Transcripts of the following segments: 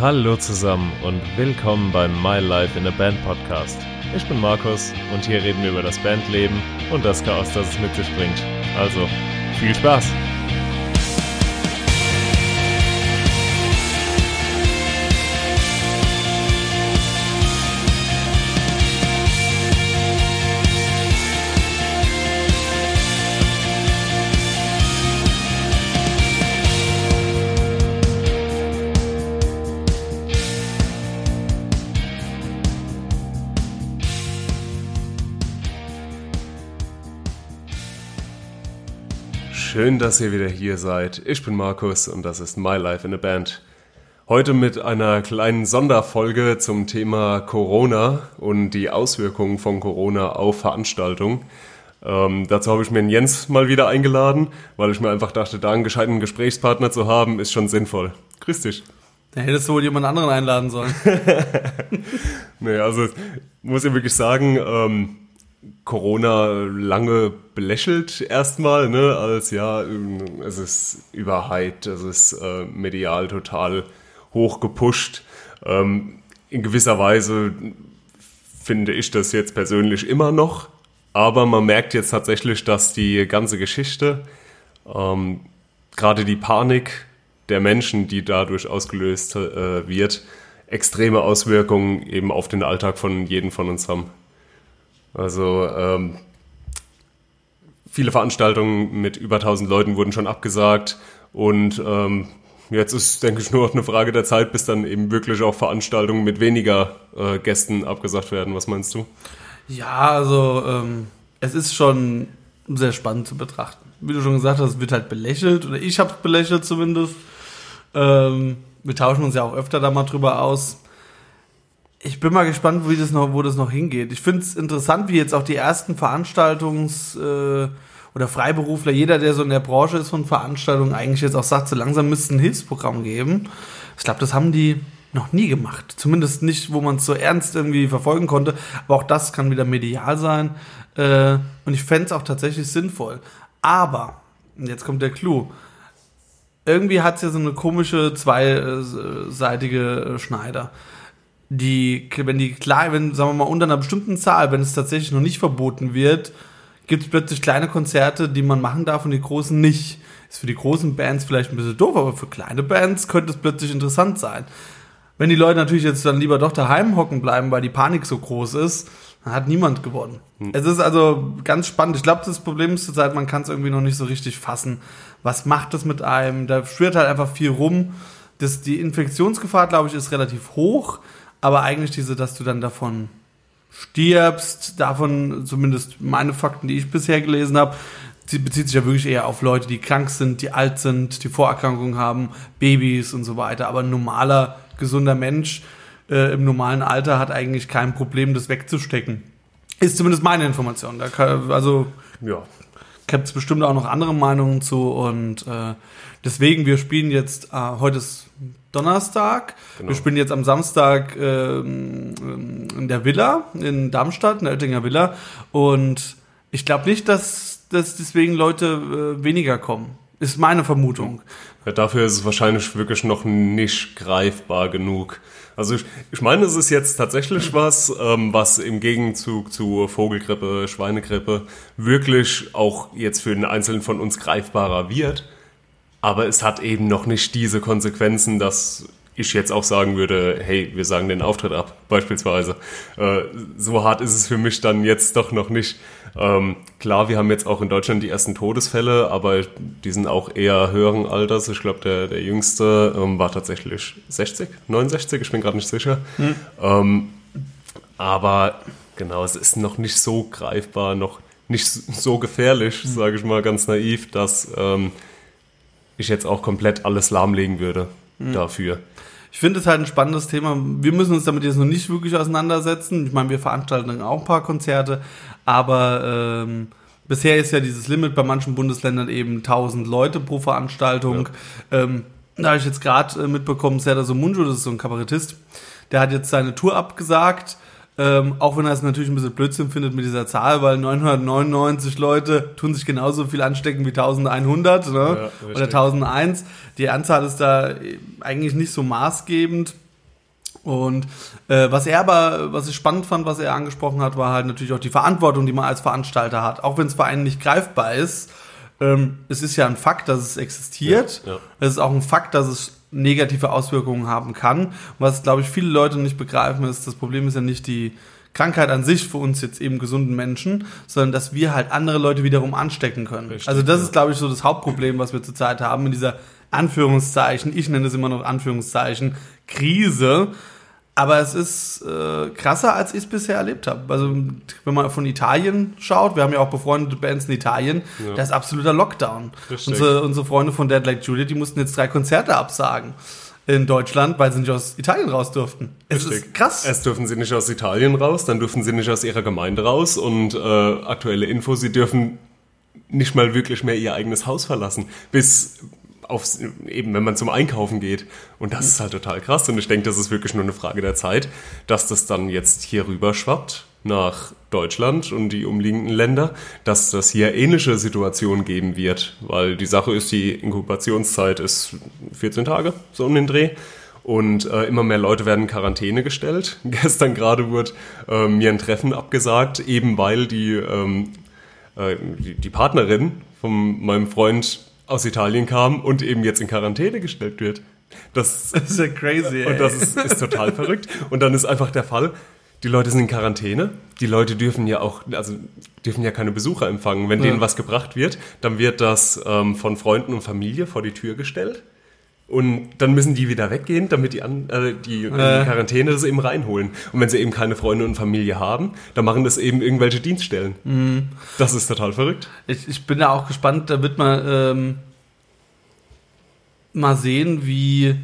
Hallo zusammen und willkommen beim My Life in a Band Podcast. Ich bin Markus und hier reden wir über das Bandleben und das Chaos, das es mit sich bringt. Also, viel Spaß! Schön, dass ihr wieder hier seid. Ich bin Markus und das ist My Life in a Band. Heute mit einer kleinen Sonderfolge zum Thema Corona und die Auswirkungen von Corona auf Veranstaltungen. Ähm, dazu habe ich mir den Jens mal wieder eingeladen, weil ich mir einfach dachte, da einen gescheiten Gesprächspartner zu haben, ist schon sinnvoll. Grüß dich. Da hättest du wohl jemand anderen einladen sollen. nee, also muss ich wirklich sagen, ähm, Corona lange belächelt erstmal, ne, als ja, es ist überhyped, es ist äh, medial total hoch gepusht. Ähm, in gewisser Weise finde ich das jetzt persönlich immer noch, aber man merkt jetzt tatsächlich, dass die ganze Geschichte, ähm, gerade die Panik der Menschen, die dadurch ausgelöst äh, wird, extreme Auswirkungen eben auf den Alltag von jedem von uns haben. Also ähm, viele Veranstaltungen mit über 1000 Leuten wurden schon abgesagt und ähm, jetzt ist, denke ich, nur noch eine Frage der Zeit, bis dann eben wirklich auch Veranstaltungen mit weniger äh, Gästen abgesagt werden. Was meinst du? Ja, also ähm, es ist schon sehr spannend zu betrachten. Wie du schon gesagt hast, wird halt belächelt oder ich habe es belächelt zumindest. Ähm, wir tauschen uns ja auch öfter da mal drüber aus. Ich bin mal gespannt, wie das noch, wo das noch hingeht. Ich finde es interessant, wie jetzt auch die ersten Veranstaltungs- äh, oder Freiberufler, jeder, der so in der Branche ist von Veranstaltungen, eigentlich jetzt auch sagt, so langsam müsste ein Hilfsprogramm geben. Ich glaube, das haben die noch nie gemacht. Zumindest nicht, wo man es so ernst irgendwie verfolgen konnte. Aber auch das kann wieder medial sein. Äh, und ich fände es auch tatsächlich sinnvoll. Aber, jetzt kommt der Clou, irgendwie hat es ja so eine komische zweiseitige Schneider die, wenn die klar, wenn, sagen wir mal, unter einer bestimmten Zahl, wenn es tatsächlich noch nicht verboten wird, gibt es plötzlich kleine Konzerte, die man machen darf und die großen nicht. Ist für die großen Bands vielleicht ein bisschen doof, aber für kleine Bands könnte es plötzlich interessant sein. Wenn die Leute natürlich jetzt dann lieber doch daheim hocken bleiben, weil die Panik so groß ist, dann hat niemand gewonnen. Hm. Es ist also ganz spannend. Ich glaube, das Problem ist zurzeit, man kann es irgendwie noch nicht so richtig fassen. Was macht das mit einem? Da schwirrt halt einfach viel rum. Das, die Infektionsgefahr, glaube ich, ist relativ hoch. Aber eigentlich diese, dass du dann davon stirbst, davon zumindest meine Fakten, die ich bisher gelesen habe, bezieht sich ja wirklich eher auf Leute, die krank sind, die alt sind, die Vorerkrankungen haben, Babys und so weiter. Aber ein normaler, gesunder Mensch äh, im normalen Alter hat eigentlich kein Problem, das wegzustecken. Ist zumindest meine Information. Da kann, also ja. gibt es bestimmt auch noch andere Meinungen zu und äh, deswegen, wir spielen jetzt, äh, heute ist Donnerstag. Genau. Wir spielen jetzt am Samstag ähm, in der Villa in Darmstadt, in der Oettinger Villa. Und ich glaube nicht, dass, dass deswegen Leute äh, weniger kommen. Ist meine Vermutung. Ja, dafür ist es wahrscheinlich wirklich noch nicht greifbar genug. Also ich, ich meine, es ist jetzt tatsächlich was, ähm, was im Gegenzug zu Vogelgrippe, Schweinegrippe wirklich auch jetzt für den Einzelnen von uns greifbarer wird. Aber es hat eben noch nicht diese Konsequenzen, dass ich jetzt auch sagen würde, hey, wir sagen den Auftritt ab, beispielsweise. Äh, so hart ist es für mich dann jetzt doch noch nicht. Ähm, klar, wir haben jetzt auch in Deutschland die ersten Todesfälle, aber die sind auch eher höheren Alters. Ich glaube, der, der jüngste ähm, war tatsächlich 60, 69, ich bin gerade nicht sicher. Hm. Ähm, aber genau, es ist noch nicht so greifbar, noch nicht so gefährlich, hm. sage ich mal ganz naiv, dass ähm, ich jetzt auch komplett alles lahmlegen würde mhm. dafür. Ich finde es halt ein spannendes Thema. Wir müssen uns damit jetzt noch nicht wirklich auseinandersetzen. Ich meine, wir veranstalten auch ein paar Konzerte, aber ähm, bisher ist ja dieses Limit bei manchen Bundesländern eben 1000 Leute pro Veranstaltung. Ja. Ähm, da habe ich jetzt gerade äh, mitbekommen, Serdar Somunju, das ist so ein Kabarettist, der hat jetzt seine Tour abgesagt ähm, auch wenn er es natürlich ein bisschen Blödsinn findet mit dieser Zahl, weil 999 Leute tun sich genauso viel anstecken wie 1100 ne? Ja, oder 1001. Die Anzahl ist da eigentlich nicht so maßgebend. Und äh, was er aber, was ich spannend fand, was er angesprochen hat, war halt natürlich auch die Verantwortung, die man als Veranstalter hat. Auch wenn es für einen nicht greifbar ist, ähm, es ist ja ein Fakt, dass es existiert. Ja, ja. Es ist auch ein Fakt, dass es negative Auswirkungen haben kann. Was, glaube ich, viele Leute nicht begreifen, ist, das Problem ist ja nicht die Krankheit an sich für uns jetzt eben gesunden Menschen, sondern dass wir halt andere Leute wiederum anstecken können. Richtig, also das ja. ist, glaube ich, so das Hauptproblem, was wir zurzeit haben in dieser Anführungszeichen, ich nenne es immer noch Anführungszeichen, Krise. Aber es ist äh, krasser, als ich es bisher erlebt habe. Also wenn man von Italien schaut, wir haben ja auch befreundete Bands in Italien, Ja. da ist absoluter Lockdown. Unsere, unsere Freunde von Dead Like Juliet, die mussten jetzt drei Konzerte absagen in Deutschland, weil sie nicht aus Italien raus durften. Es ist Richtig. krass. Erst dürfen sie nicht aus Italien raus, dann dürfen sie nicht aus ihrer Gemeinde raus und äh, aktuelle Info, sie dürfen nicht mal wirklich mehr ihr eigenes Haus verlassen, bis aufs, eben wenn man zum Einkaufen geht. Und das ist halt total krass und ich denke, das ist wirklich nur eine Frage der Zeit, dass das dann jetzt hier rüber schwappt nach Deutschland und die umliegenden Länder, dass das hier ähnliche Situationen geben wird, weil die Sache ist, die Inkubationszeit ist 14 Tage, so um den Dreh. Und äh, immer mehr Leute werden in Quarantäne gestellt. Gestern gerade wurde äh, mir ein Treffen abgesagt, eben weil die, ähm, äh, die, die Partnerin von meinem Freund aus Italien kam und eben jetzt in Quarantäne gestellt wird. Das, Das ist ja crazy. und das ist, ist total verrückt. Und dann ist einfach der Fall, die Leute sind in Quarantäne. Die Leute dürfen ja auch, also dürfen ja keine Besucher empfangen. Wenn Ja. denen was gebracht wird, dann wird das ähm, von Freunden und Familie vor die Tür gestellt. Und dann müssen die wieder weggehen, damit die, an, äh, die Äh. Quarantäne das eben reinholen. Und wenn sie eben keine Freunde und Familie haben, dann machen das eben irgendwelche Dienststellen. Mhm. Das ist total verrückt. Ich, ich bin da auch gespannt, da wird man ähm, mal sehen, wie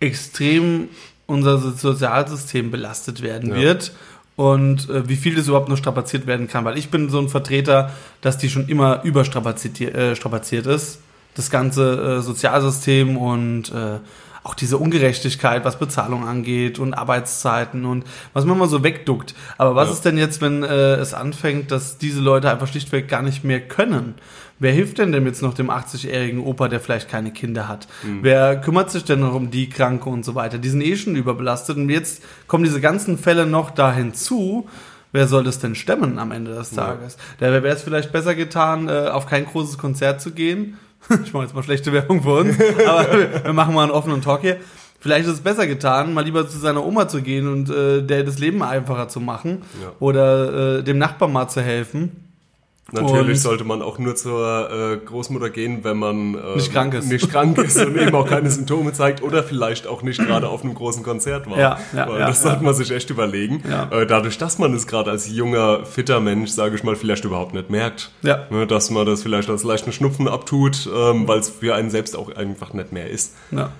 extrem unser So- Sozialsystem belastet werden Ja. wird und äh, wie viel das überhaupt noch strapaziert werden kann. Weil ich bin so ein Vertreter, dass die schon immer überstrapaziert äh, strapaziert ist. Das ganze äh, Sozialsystem und äh, auch diese Ungerechtigkeit, was Bezahlung angeht und Arbeitszeiten und was man mal so wegduckt. Aber was Ja. ist denn jetzt, wenn äh, es anfängt, dass diese Leute einfach schlichtweg gar nicht mehr können? Wer hilft denn denn jetzt noch dem 80-jährigen Opa, der vielleicht keine Kinder hat? Wer kümmert sich denn noch um die Kranke und so weiter? Die sind eh schon überbelastet und jetzt kommen diese ganzen Fälle noch da hinzu. Wer soll das denn stemmen am Ende des Tages? Da wäre es vielleicht besser getan, äh, auf kein großes Konzert zu gehen. Ich mache jetzt mal schlechte Werbung für uns, aber wir- machen mal einen offenen Talk hier. Vielleicht ist es besser getan, mal lieber zu seiner Oma zu gehen und äh, der das Leben einfacher zu machen Ja. oder äh, dem Nachbarn mal zu helfen. Natürlich Und- sollte man auch nur zur äh, Großmutter gehen, wenn man äh, Nicht krank ist. nicht krank ist und eben auch keine Symptome zeigt oder vielleicht auch nicht gerade auf einem großen Konzert war. Ja, ja, Weil ja, das ja. sollte man sich echt überlegen. Ja. Äh, dadurch, dass man es gerade als junger, fitter Mensch, sage ich mal, vielleicht überhaupt nicht merkt. Ja. Ne, dass man das vielleicht als leichten Schnupfen abtut, ähm, weil es für einen selbst auch einfach nicht mehr ist. Ja.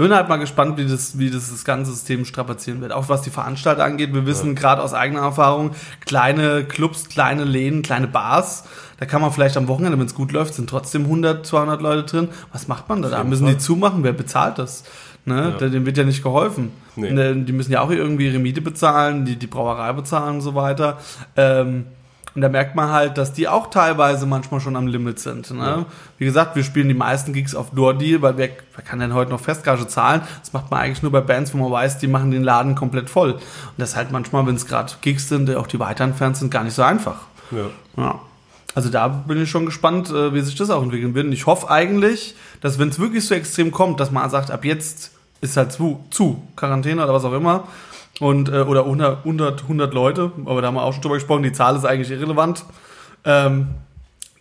Bin halt mal gespannt, wie das, wie das, das ganze System strapazieren wird. Auch was die Veranstalter angeht. Wir wissen gerade aus eigener Erfahrung, kleine Clubs, kleine Läden, kleine Bars, da kann man vielleicht am Wochenende, wenn es gut läuft, sind trotzdem 100, 200 Leute drin. Was macht man da? Da müssen die zumachen. Wer bezahlt das? Ne? Ja. Dem wird ja nicht geholfen. Nee. Ne, Die müssen ja auch irgendwie ihre Miete bezahlen, die, die Brauerei bezahlen und so weiter. Ähm, und da merkt man halt, dass die auch teilweise manchmal schon am Limit sind. Ne? Ja. Wie gesagt, wir spielen die meisten Gigs auf Door-Deal, weil wer, wer kann denn heute noch Festgage zahlen? Das macht man eigentlich nur bei Bands, wo man weiß, die machen den Laden komplett voll. Und das ist halt manchmal, wenn es gerade Gigs sind, auch die weiter entfernt sind, gar nicht so einfach. Ja. Ja. Also da bin ich schon gespannt, äh, wie sich das auch entwickeln wird. Und ich hoffe eigentlich, dass wenn es wirklich so extrem kommt, dass man sagt, ab jetzt ist halt zu, zu Quarantäne oder was auch immer. Und, äh, oder 100, 100, 100 Leute, aber da haben wir auch schon drüber gesprochen, die Zahl ist eigentlich irrelevant. Ähm,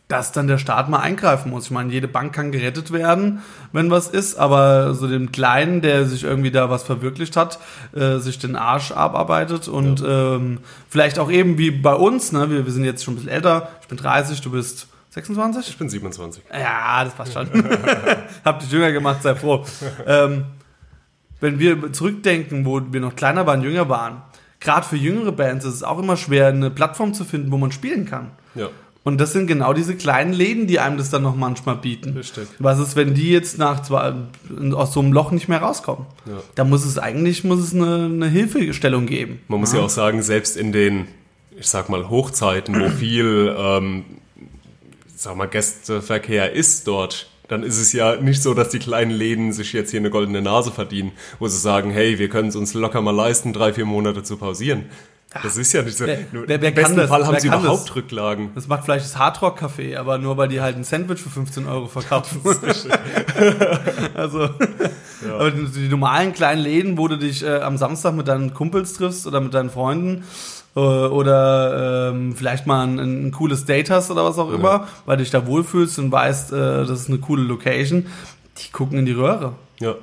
dass dann der Staat mal eingreifen muss. Ich meine, jede Bank kann gerettet werden, wenn was ist, aber so dem Kleinen, der sich irgendwie da was verwirklicht hat, äh, sich den Arsch abarbeitet und ähm, vielleicht auch eben wie bei uns, ne, wir, wir sind jetzt schon ein bisschen älter, ich bin 30, du bist 26? Ich bin 27. Ja, das passt schon. Hab dich jünger gemacht, sei froh. ähm, wenn wir zurückdenken, wo wir noch kleiner waren, jünger waren, gerade für jüngere Bands ist es auch immer schwer, eine Plattform zu finden, wo man spielen kann. Ja. Und das sind genau diese kleinen Läden, die einem das dann noch manchmal bieten. Richtig. Was ist, wenn die jetzt nach zwei, aus so einem Loch nicht mehr rauskommen? Ja. Da muss es eigentlich muss es eine, eine Hilfestellung geben. Man muss ja auch sagen, selbst in den, ich sag mal, Hochzeiten, wo viel, ähm, sag mal, Gästeverkehr ist dort, dann ist es ja nicht so, dass die kleinen Läden sich jetzt hier eine goldene Nase verdienen, wo sie sagen, hey, wir können es uns locker mal leisten, drei, vier Monate zu pausieren. Das ist ja nicht so. Wer- wer- wer Im besten das? Fall haben Wer sie überhaupt das? Rücklagen. Das macht vielleicht das Hardrock Café, aber nur weil die halt ein Sandwich für 15 Euro verkaufen. also, aber die, die normalen kleinen Läden, wo du dich äh, am Samstag mit deinen Kumpels triffst oder mit deinen Freunden oder ähm, vielleicht mal ein, ein cooles Date hast oder was auch immer, weil du dich da wohlfühlst und weißt, äh, das ist eine coole Location, die gucken in die Röhre. Ja.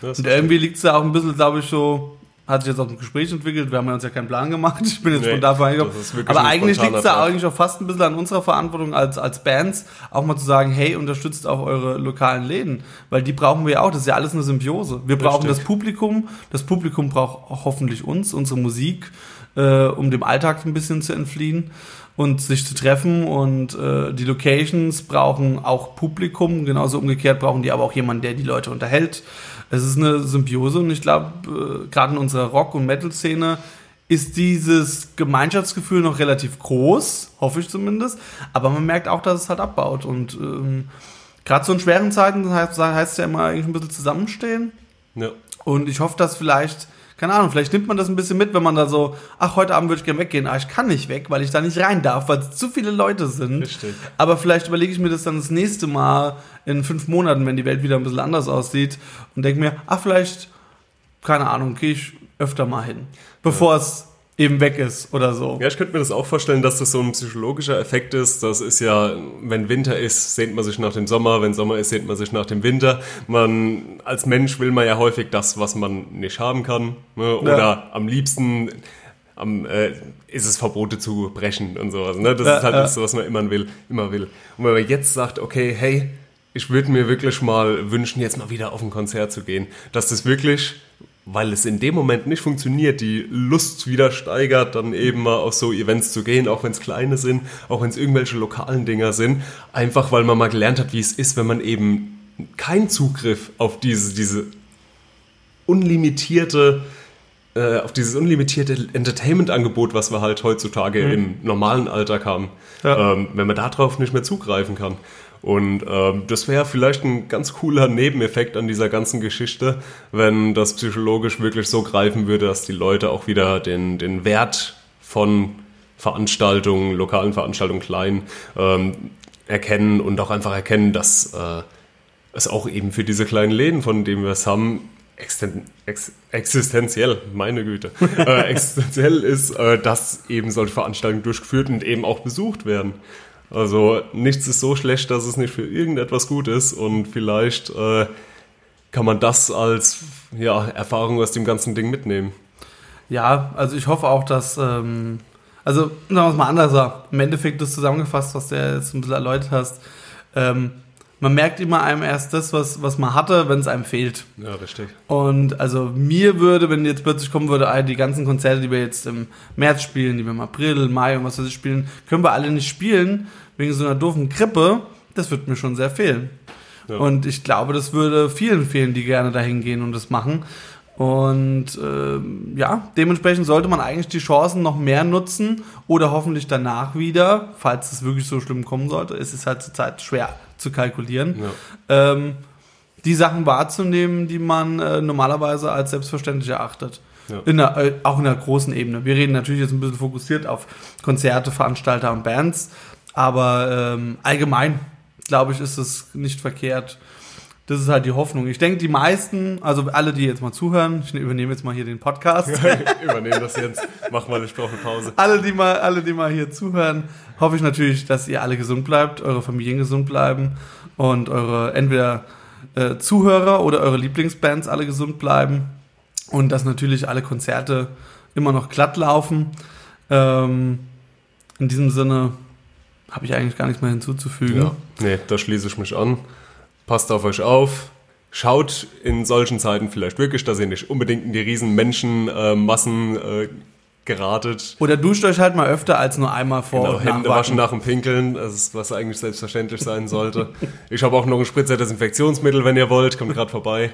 Das Und irgendwie liegt es da auch ein bisschen, glaube ich, so, hat sich jetzt auch ein Gespräch entwickelt, wir haben ja uns ja keinen Plan gemacht, ich bin jetzt Nee, das ist wirklich Aber eigentlich liegt es da eigentlich auch fast ein bisschen an unserer Verantwortung als, als Bands, auch mal zu sagen, hey, unterstützt auch eure lokalen Läden, weil die brauchen wir ja auch, das ist ja alles eine Symbiose. Wir brauchen Richtig. das Publikum, das Publikum braucht auch hoffentlich uns, unsere Musik, äh, um dem Alltag ein bisschen zu entfliehen und sich zu treffen. Und äh, die Locations brauchen auch Publikum, genauso umgekehrt brauchen die aber auch jemanden, der die Leute unterhält. Es ist eine Symbiose und ich glaube, äh, gerade in unserer Rock- und Metal-Szene ist dieses Gemeinschaftsgefühl noch relativ groß, hoffe ich zumindest, aber man merkt auch, dass es halt abbaut. Und ähm, gerade so in schweren Zeiten heißt, heißt ja immer eigentlich ein bisschen zusammenstehen. Ja. und ich hoffe, dass vielleicht, keine Ahnung, vielleicht nimmt man das ein bisschen mit, wenn man da so, ach, heute Abend würde ich gerne weggehen, aber ich kann nicht weg, weil ich da nicht rein darf, weil es zu viele Leute sind. Richtig. Aber vielleicht überlege ich mir das dann das nächste Mal in fünf Monaten, wenn die Welt wieder ein bisschen anders aussieht und denke mir, ach, vielleicht, keine Ahnung, gehe ich öfter mal hin, bevor es eben weg ist oder so. Ja, ich könnte mir das auch vorstellen, dass das so ein psychologischer Effekt ist. Das ist ja, wenn Winter ist, sehnt man sich nach dem Sommer, wenn Sommer ist, sehnt man sich nach dem Winter. Man, als Mensch will man ja häufig das, was man nicht haben kann. Ne? Oder Ja. am liebsten am, äh, ist es Verbote zu brechen und sowas. Ne? Das Ja, ist halt ja. das, was man immer will, immer will. Und wenn man jetzt sagt, okay, hey, ich würde mir wirklich mal wünschen, jetzt mal wieder auf ein Konzert zu gehen, dass das wirklich, weil es in dem Moment nicht funktioniert, die Lust wieder steigert, dann eben mal auf so Events zu gehen, auch wenn es kleine sind, auch wenn es irgendwelche lokalen Dinger sind, einfach weil man mal gelernt hat, wie es ist, wenn man eben keinen Zugriff auf diese, diese unlimitierte äh, auf dieses unlimitierte Entertainment-Angebot, was wir halt heutzutage im normalen Alltag haben, Ja. ähm, wenn man darauf nicht mehr zugreifen kann. Und ähm, das wäre vielleicht ein ganz cooler Nebeneffekt an dieser ganzen Geschichte, wenn das psychologisch wirklich so greifen würde, dass die Leute auch wieder den, den Wert von Veranstaltungen, lokalen Veranstaltungen, klein, ähm, erkennen und auch einfach erkennen, dass äh, es auch eben für diese kleinen Läden, von denen wir es haben, existen ex existenziell, meine Güte, äh, existenziell ist, äh, dass eben solche Veranstaltungen durchgeführt und eben auch besucht werden. Also nichts ist so schlecht, dass es nicht für irgendetwas gut ist und vielleicht äh, kann man das als ja, Erfahrung aus dem ganzen Ding mitnehmen. Ja, also ich hoffe auch, dass, ähm, also sagen wir es mal anders, im Endeffekt das zusammengefasst, was du jetzt ein bisschen erläutert hast, ähm, man merkt immer einem erst das, was, was man hatte, wenn es einem fehlt. Ja, richtig. Und also mir würde, wenn jetzt plötzlich kommen würde, ah, die ganzen Konzerte, die wir jetzt im März spielen, die wir im April, Mai und was weiß ich spielen, können wir alle nicht spielen, wegen so einer doofen Grippe, das wird mir schon sehr fehlen. Ja. Und ich glaube, das würde vielen fehlen, die gerne dahin gehen und das machen. Und ähm, ja, dementsprechend sollte man eigentlich die Chancen noch mehr nutzen oder hoffentlich danach wieder, falls es wirklich so schlimm kommen sollte. Es ist halt zurzeit schwer zu kalkulieren Ja. ähm, die Sachen wahrzunehmen, die man äh, normalerweise als selbstverständlich erachtet. Ja. In der, äh, auch in der großen Ebene. Wir reden natürlich jetzt ein bisschen fokussiert auf Konzerte, Veranstalter und Bands, aber ähm, allgemein, glaube ich, ist es nicht verkehrt. Das ist halt die Hoffnung. Ich denke, die meisten, also alle, die jetzt mal zuhören, ich übernehme jetzt mal hier den Podcast. Übernehmen das jetzt. Mach mal, eine Pause. alle, die mal, alle, die mal hier zuhören, hoffe ich natürlich, dass ihr alle gesund bleibt, eure Familien gesund bleiben und eure entweder äh, Zuhörer oder eure Lieblingsbands alle gesund bleiben und dass natürlich alle Konzerte immer noch glatt laufen. Ähm, in diesem Sinne habe ich eigentlich gar nichts mehr hinzuzufügen. Ja. Nee, da schließe ich mich an. Passt auf euch auf. Schaut in solchen Zeiten vielleicht wirklich, dass ihr nicht unbedingt in die riesen Menschenmassen äh, geratet. Oder duscht euch halt mal öfter als nur einmal vor Genau, Hände waschen nach dem Pinkeln, das ist, was eigentlich selbstverständlich sein sollte. ich habe auch noch ein Spritzer Desinfektionsmittel, wenn ihr wollt, kommt gerade vorbei.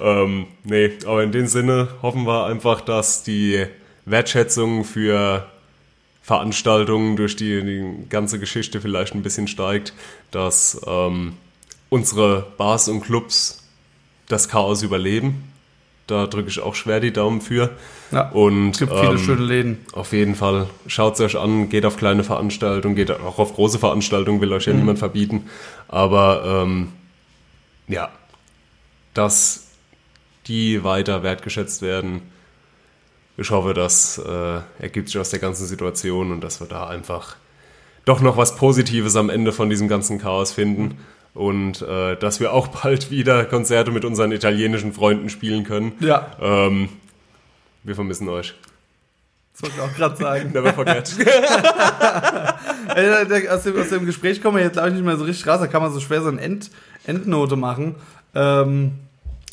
Ähm, nee, aber in dem Sinne hoffen wir einfach, dass die Wertschätzung für Veranstaltungen durch die, die ganze Geschichte vielleicht ein bisschen steigt, dass ähm, unsere Bars und Clubs das Chaos überleben. Da drücke ich auch schwer die Daumen für. Ja, Und es gibt viele ähm, schöne Läden. Auf jeden Fall. Schaut es euch an, geht auf kleine Veranstaltungen, geht auch auf große Veranstaltungen, will euch Mhm. ja niemand verbieten. Aber ähm, ja, dass die weiter wertgeschätzt werden. Ich hoffe, das äh, ergibt sich aus der ganzen Situation und dass wir da einfach doch noch was Positives am Ende von diesem ganzen Chaos finden. Und äh, dass wir auch bald wieder Konzerte mit unseren italienischen Freunden spielen können. Ja, Ähm, wir vermissen euch. das wollte ich auch gerade sagen. Never forget. Aus, dem, aus dem Gespräch kommen wir jetzt, glaube ich, nicht mehr so richtig raus. Da kann man so schwer so eine End, Endnote machen. Ähm,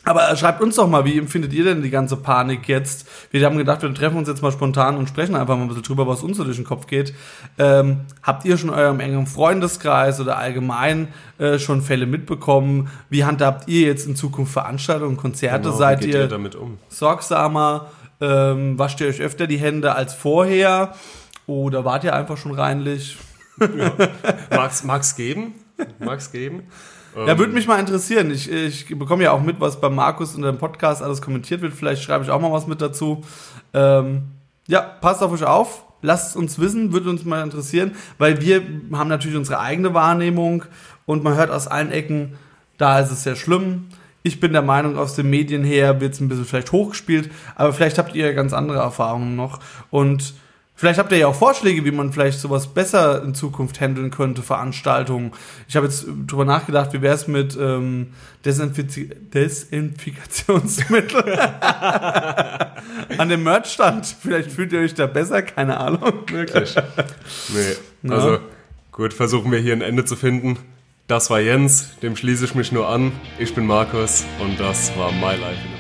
aber schreibt uns doch mal, wie empfindet ihr denn die ganze Panik jetzt? Wir haben gedacht, wir treffen uns jetzt mal spontan und sprechen einfach mal ein bisschen drüber, was uns so durch den Kopf geht. Ähm, habt ihr schon in eurem engen Freundeskreis oder allgemein äh, schon Fälle mitbekommen? Wie handhabt ihr jetzt in Zukunft Veranstaltungen, Konzerte? Genau, Seid ihr ihr um? sorgsamer? Ähm, wascht ihr euch öfter die Hände als vorher? Oder wart ihr einfach schon reinlich? Mag's, mag's geben? Mag's geben? Ja, würde mich mal interessieren. Ich, ich bekomme ja auch mit, was bei Markus unter dem Podcast alles kommentiert wird. Vielleicht schreibe ich auch mal was mit dazu. Ähm, ja, passt auf euch auf. Lasst uns wissen, würde uns mal interessieren, weil wir haben natürlich unsere eigene Wahrnehmung und man hört aus allen Ecken, da ist es sehr schlimm. Ich bin der Meinung, aus den Medien her wird es ein bisschen vielleicht hochgespielt, aber vielleicht habt ihr ganz andere Erfahrungen noch und Vielleicht habt ihr ja auch Vorschläge, wie man vielleicht sowas besser in Zukunft handeln könnte, Veranstaltungen. Ich habe jetzt drüber nachgedacht, wie wäre es mit ähm, Desinfizi Desinfikationsmittel an dem Merchstand. Vielleicht fühlt ihr euch da besser, keine Ahnung. Wirklich? Nee. Also, gut, versuchen wir hier ein Ende zu finden. Das war Jens, dem schließe ich mich nur an. Ich bin Markus und das war My Life in